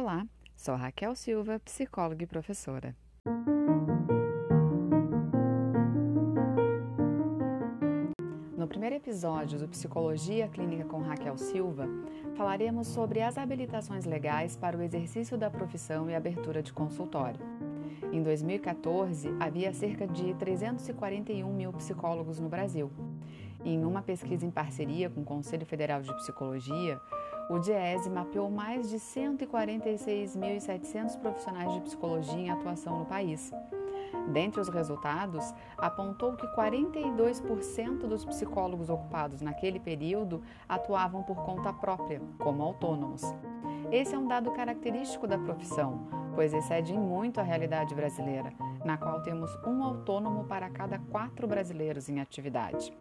Olá, sou Raquel Silva, psicóloga e professora. No primeiro episódio do Psicologia Clínica com Raquel Silva, falaremos sobre as habilitações legais para o exercício da profissão e abertura de consultório. Em 2014, havia cerca de 341 mil psicólogos no Brasil. Em uma pesquisa em parceria com o Conselho Federal de Psicologia, o DIESE mapeou mais de 146.700 profissionais de psicologia em atuação no país. Dentre os resultados, apontou que 42% dos psicólogos ocupados naquele período atuavam por conta própria, como autônomos. Esse é um dado característico da profissão, pois excede em muito a realidade brasileira, na qual temos um autônomo para cada quatro brasileiros em atividade.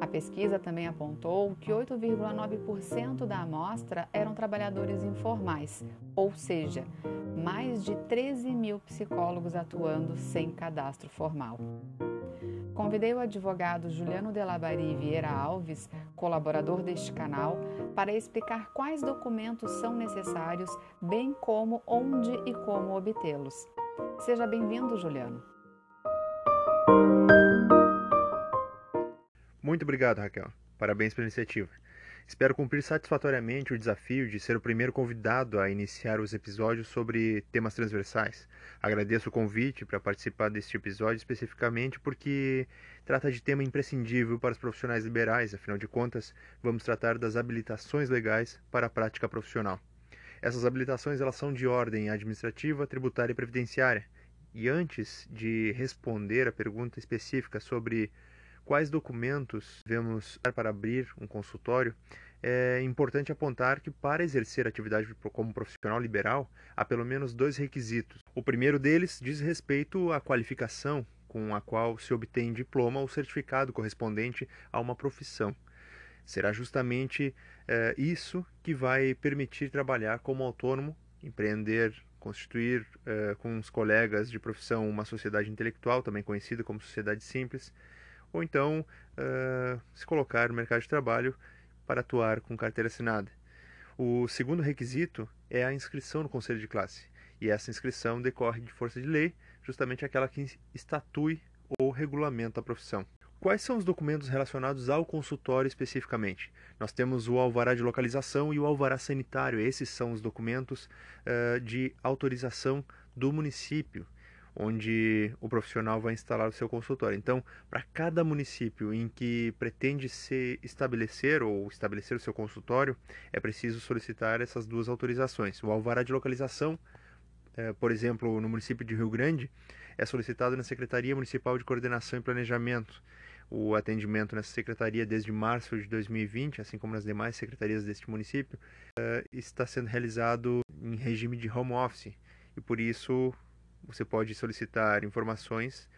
A pesquisa também apontou que 8,9% da amostra eram trabalhadores informais, ou seja, mais de 13 mil psicólogos atuando sem cadastro formal. Convidei o advogado Juliano Delabari Vieira Alves, colaborador deste canal, para explicar quais documentos são necessários, bem como onde e como obtê-los. Seja bem-vindo, Juliano. Muito obrigado, Raquel. Parabéns pela iniciativa. Espero cumprir satisfatoriamente o desafio de ser o primeiro convidado a iniciar os episódios sobre temas transversais. Agradeço o convite para participar deste episódio especificamente porque trata de tema imprescindível para os profissionais liberais, afinal de contas, vamos tratar das habilitações legais para a prática profissional. Essas habilitações elas são de ordem administrativa, tributária e previdenciária. E antes de responder a pergunta específica sobre quais documentos devemos para abrir um consultório, é importante apontar que para exercer atividade como profissional liberal, há pelo menos dois requisitos. O primeiro deles diz respeito à qualificação com a qual se obtém diploma ou certificado correspondente a uma profissão. Será justamente é, isso que vai permitir trabalhar como autônomo, empreender, constituir é, com os colegas de profissão uma sociedade intelectual, também conhecida como sociedade simples, ou então uh, se colocar no mercado de trabalho para atuar com carteira assinada. O segundo requisito é a inscrição no conselho de classe, e essa inscrição decorre de força de lei, justamente aquela que estatui ou regulamenta a profissão. Quais são os documentos relacionados ao consultório especificamente? Nós temos o alvará de localização e o alvará sanitário. Esses são os documentos uh, de autorização do município onde o profissional vai instalar o seu consultório. Então, para cada município em que pretende se estabelecer ou estabelecer o seu consultório, é preciso solicitar essas duas autorizações. O alvará de localização, é, por exemplo, no município de Rio Grande, é solicitado na Secretaria Municipal de Coordenação e Planejamento. O atendimento nessa secretaria desde março de 2020, assim como nas demais secretarias deste município, é, está sendo realizado em regime de home office e por isso você pode solicitar informações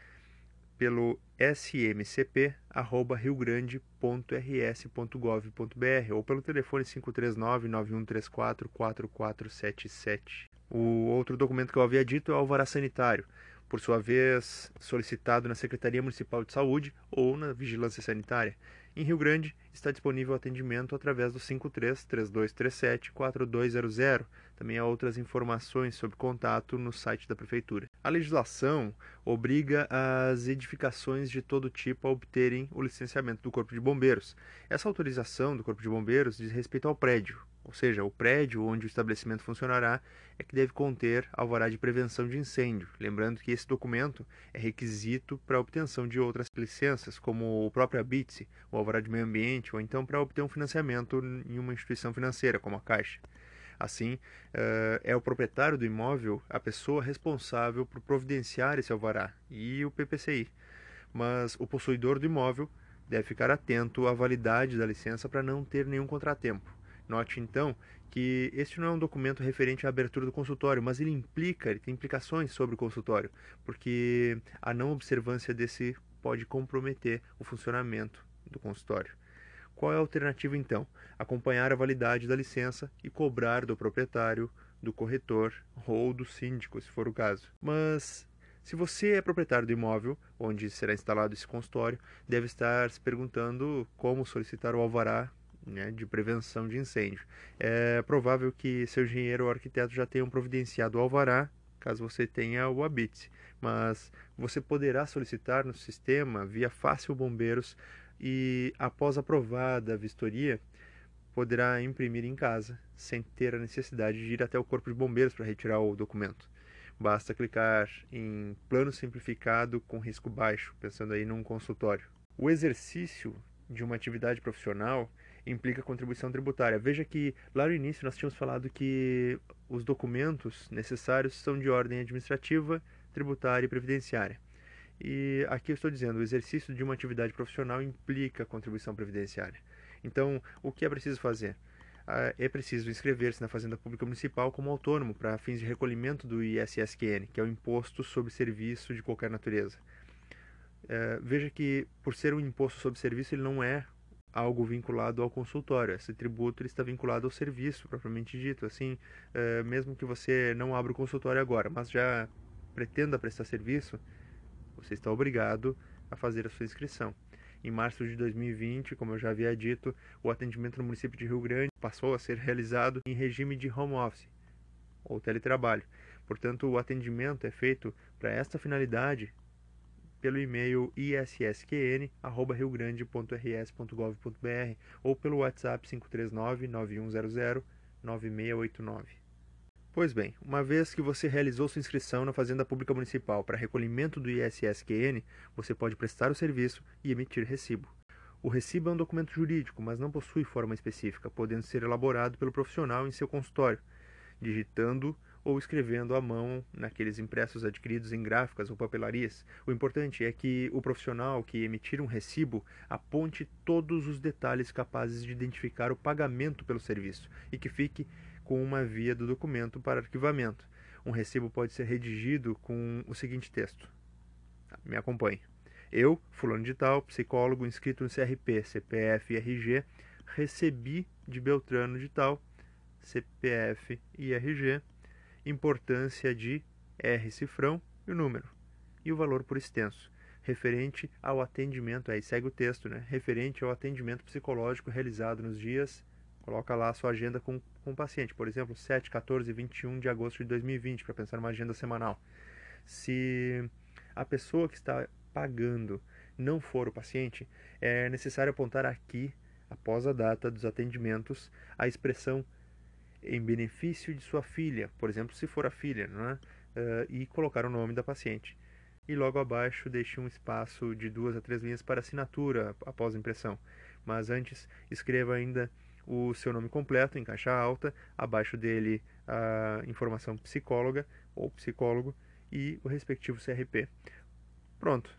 pelo smcp@riogrande.rs.gov.br ou pelo telefone 539 9134 4477. O outro documento que eu havia dito é o alvará sanitário, por sua vez solicitado na Secretaria Municipal de Saúde ou na Vigilância Sanitária. Em Rio Grande, está disponível atendimento através do 53 3237 4200. Também há outras informações sobre contato no site da Prefeitura. A legislação obriga as edificações de todo tipo a obterem o licenciamento do Corpo de Bombeiros. Essa autorização do Corpo de Bombeiros diz respeito ao prédio, ou seja, o prédio onde o estabelecimento funcionará é que deve conter alvará de prevenção de incêndio. Lembrando que esse documento é requisito para a obtenção de outras licenças, como o próprio ABITSE, o alvará de meio ambiente, ou então para obter um financiamento em uma instituição financeira, como a Caixa. Assim, eh, é o proprietário do imóvel a pessoa responsável por providenciar esse alvará e o PPCI. Mas o possuidor do imóvel deve ficar atento à validade da licença para não ter nenhum contratempo. Note então que este não é um documento referente à abertura do consultório, mas ele implica, ele tem implicações sobre o consultório, porque a não observância desse pode comprometer o funcionamento do consultório. Qual é a alternativa então? Acompanhar a validade da licença e cobrar do proprietário, do corretor ou do síndico, se for o caso. Mas se você é proprietário do imóvel onde será instalado esse consultório, deve estar se perguntando como solicitar o alvará né, de prevenção de incêndio. É provável que seu engenheiro ou arquiteto já tenham providenciado o alvará, caso você tenha o habite, mas você poderá solicitar no sistema via Fácil Bombeiros e, após aprovada a vistoria, poderá imprimir em casa, sem ter a necessidade de ir até o Corpo de Bombeiros para retirar o documento. Basta clicar em Plano Simplificado com risco baixo, pensando aí num consultório. O exercício de uma atividade profissional implica contribuição tributária. Veja que lá no início nós tínhamos falado que os documentos necessários são de ordem administrativa, tributária e previdenciária. E aqui eu estou dizendo, o exercício de uma atividade profissional implica contribuição previdenciária. Então, o que é preciso fazer? Ah, é preciso inscrever-se na Fazenda Pública Municipal como autônomo para fins de recolhimento do ISSQN, que é o Imposto sobre Serviço de qualquer natureza. É, veja que, por ser um imposto sobre serviço, ele não é algo vinculado ao consultório. Esse tributo está vinculado ao serviço, propriamente dito. Assim, é, mesmo que você não abra o consultório agora, mas já pretenda prestar serviço, você está obrigado a fazer a sua inscrição. Em março de 2020, como eu já havia dito, o atendimento no município de Rio Grande passou a ser realizado em regime de home office ou teletrabalho. Portanto, o atendimento é feito para esta finalidade pelo e-mail issqn@riogrande.rs.gov.br ou pelo WhatsApp 539 9100 9689. Pois bem, uma vez que você realizou sua inscrição na Fazenda Pública Municipal para recolhimento do ISSQN, você pode prestar o serviço e emitir recibo. O recibo é um documento jurídico, mas não possui forma específica, podendo ser elaborado pelo profissional em seu consultório, digitando ou escrevendo à mão naqueles impressos adquiridos em gráficas ou papelarias. O importante é que o profissional que emitir um recibo aponte todos os detalhes capazes de identificar o pagamento pelo serviço e que fique com uma via do documento para arquivamento. Um recibo pode ser redigido com o seguinte texto. Me acompanhe. Eu, fulano de tal, psicólogo inscrito no CRP, CPF e RG, recebi de Beltrano de tal, CPF e RG, importância de R cifrão e o número, e o valor por extenso, referente ao atendimento, aí segue o texto, né? Referente ao atendimento psicológico realizado nos dias Coloca lá a sua agenda com, com o paciente, por exemplo, 7, 14 e 21 de agosto de 2020, para pensar numa agenda semanal. Se a pessoa que está pagando não for o paciente, é necessário apontar aqui, após a data dos atendimentos, a expressão em benefício de sua filha, por exemplo, se for a filha, não é? Uh, e colocar o nome da paciente. E logo abaixo deixe um espaço de duas a três linhas para assinatura após a impressão. Mas antes, escreva ainda o seu nome completo em caixa alta, abaixo dele a informação psicóloga ou psicólogo e o respectivo CRP. Pronto,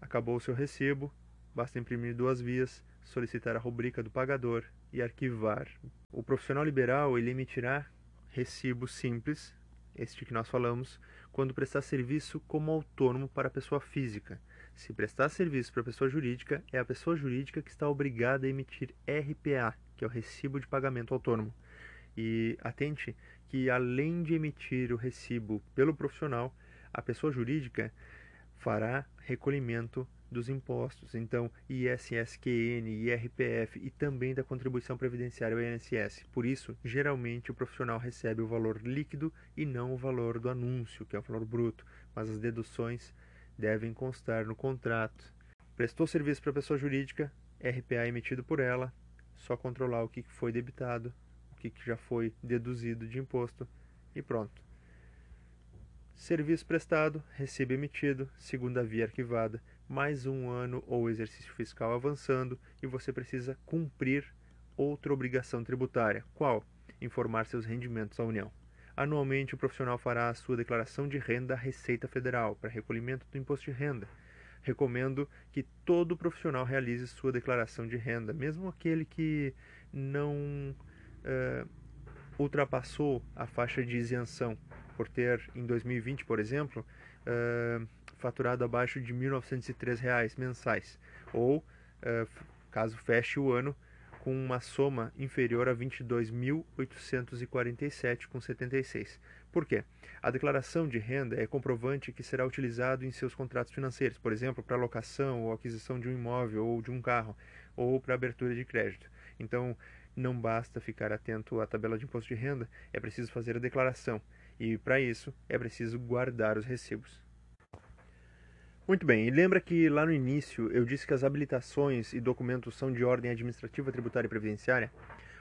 acabou o seu recibo, basta imprimir duas vias, solicitar a rubrica do pagador e arquivar. O profissional liberal ele emitirá recibo simples, este que nós falamos, quando prestar serviço como autônomo para a pessoa física. Se prestar serviço para a pessoa jurídica, é a pessoa jurídica que está obrigada a emitir RPA, que é o recibo de pagamento autônomo. E atente que além de emitir o recibo pelo profissional, a pessoa jurídica fará recolhimento dos impostos, então ISSQN, IRPF e também da contribuição previdenciária ao INSS. Por isso, geralmente o profissional recebe o valor líquido e não o valor do anúncio, que é o valor bruto, mas as deduções devem constar no contrato. Prestou serviço para pessoa jurídica, RPA emitido por ela, só controlar o que foi debitado, o que já foi deduzido de imposto e pronto. Serviço prestado, recibo emitido, segunda via arquivada, mais um ano ou exercício fiscal avançando e você precisa cumprir outra obrigação tributária. Qual? Informar seus rendimentos à União. Anualmente, o profissional fará a sua declaração de renda à Receita Federal para recolhimento do imposto de renda recomendo que todo profissional realize sua declaração de renda, mesmo aquele que não uh, ultrapassou a faixa de isenção por ter, em 2020, por exemplo, uh, faturado abaixo de 1.903 reais mensais, ou, uh, caso feche o ano, com uma soma inferior a 22.847,76. Por quê? A declaração de renda é comprovante que será utilizado em seus contratos financeiros, por exemplo, para locação ou aquisição de um imóvel ou de um carro, ou para abertura de crédito. Então, não basta ficar atento à tabela de imposto de renda, é preciso fazer a declaração e, para isso, é preciso guardar os recibos. Muito bem, e lembra que lá no início eu disse que as habilitações e documentos são de ordem administrativa, tributária e previdenciária?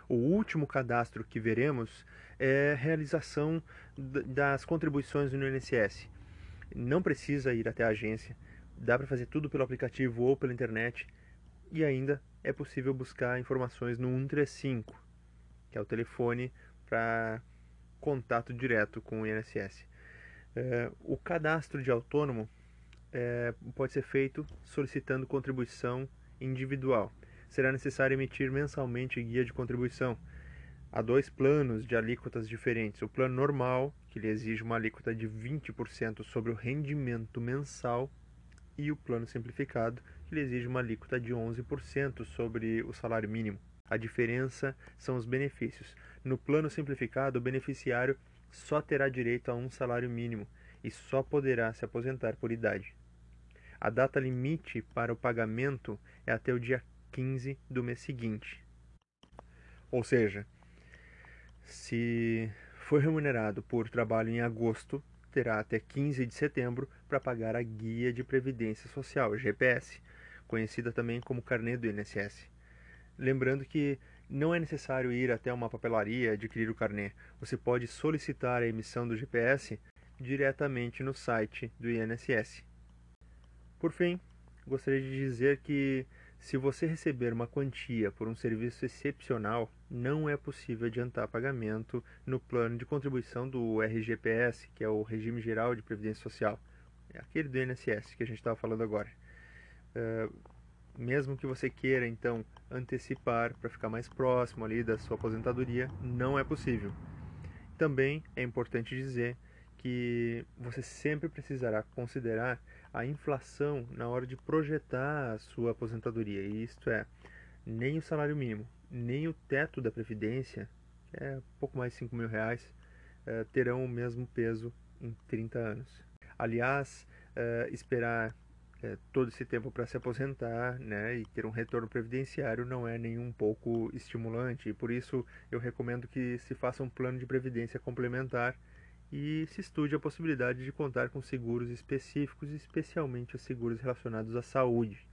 O último cadastro que veremos é realização das contribuições no INSS. Não precisa ir até a agência, dá para fazer tudo pelo aplicativo ou pela internet e ainda é possível buscar informações no 135, que é o telefone para contato direto com o INSS. É, o cadastro de autônomo é, pode ser feito solicitando contribuição individual. Será necessário emitir mensalmente guia de contribuição. Há dois planos de alíquotas diferentes. O plano normal, que lhe exige uma alíquota de 20% sobre o rendimento mensal, e o plano simplificado, que lhe exige uma alíquota de 11% sobre o salário mínimo. A diferença são os benefícios. No plano simplificado, o beneficiário só terá direito a um salário mínimo e só poderá se aposentar por idade. A data limite para o pagamento é até o dia 15 do mês seguinte. Ou seja, se for remunerado por trabalho em agosto, terá até 15 de setembro para pagar a Guia de Previdência Social, GPS, conhecida também como Carnê do INSS. Lembrando que não é necessário ir até uma papelaria adquirir o carnê. Você pode solicitar a emissão do GPS diretamente no site do INSS. Por fim, gostaria de dizer que se você receber uma quantia por um serviço excepcional, não é possível adiantar pagamento no plano de contribuição do RGPS, que é o Regime Geral de Previdência Social. É aquele do INSS que a gente estava falando agora. Uh, mesmo que você queira, então, antecipar para ficar mais próximo ali da sua aposentadoria, não é possível. Também é importante dizer que você sempre precisará considerar a inflação na hora de projetar a sua aposentadoria. E isto é, nem o salário mínimo, nem o teto da Previdência, que é pouco mais de 5 mil reais, eh, terão o mesmo peso em 30 anos. Aliás, eh, esperar eh, todo esse tempo para se aposentar né, e ter um retorno previdenciário não é nem um pouco estimulante. E por isso eu recomendo que se faça um plano de previdência complementar e se estude a possibilidade de contar com seguros específicos, especialmente os seguros relacionados à saúde.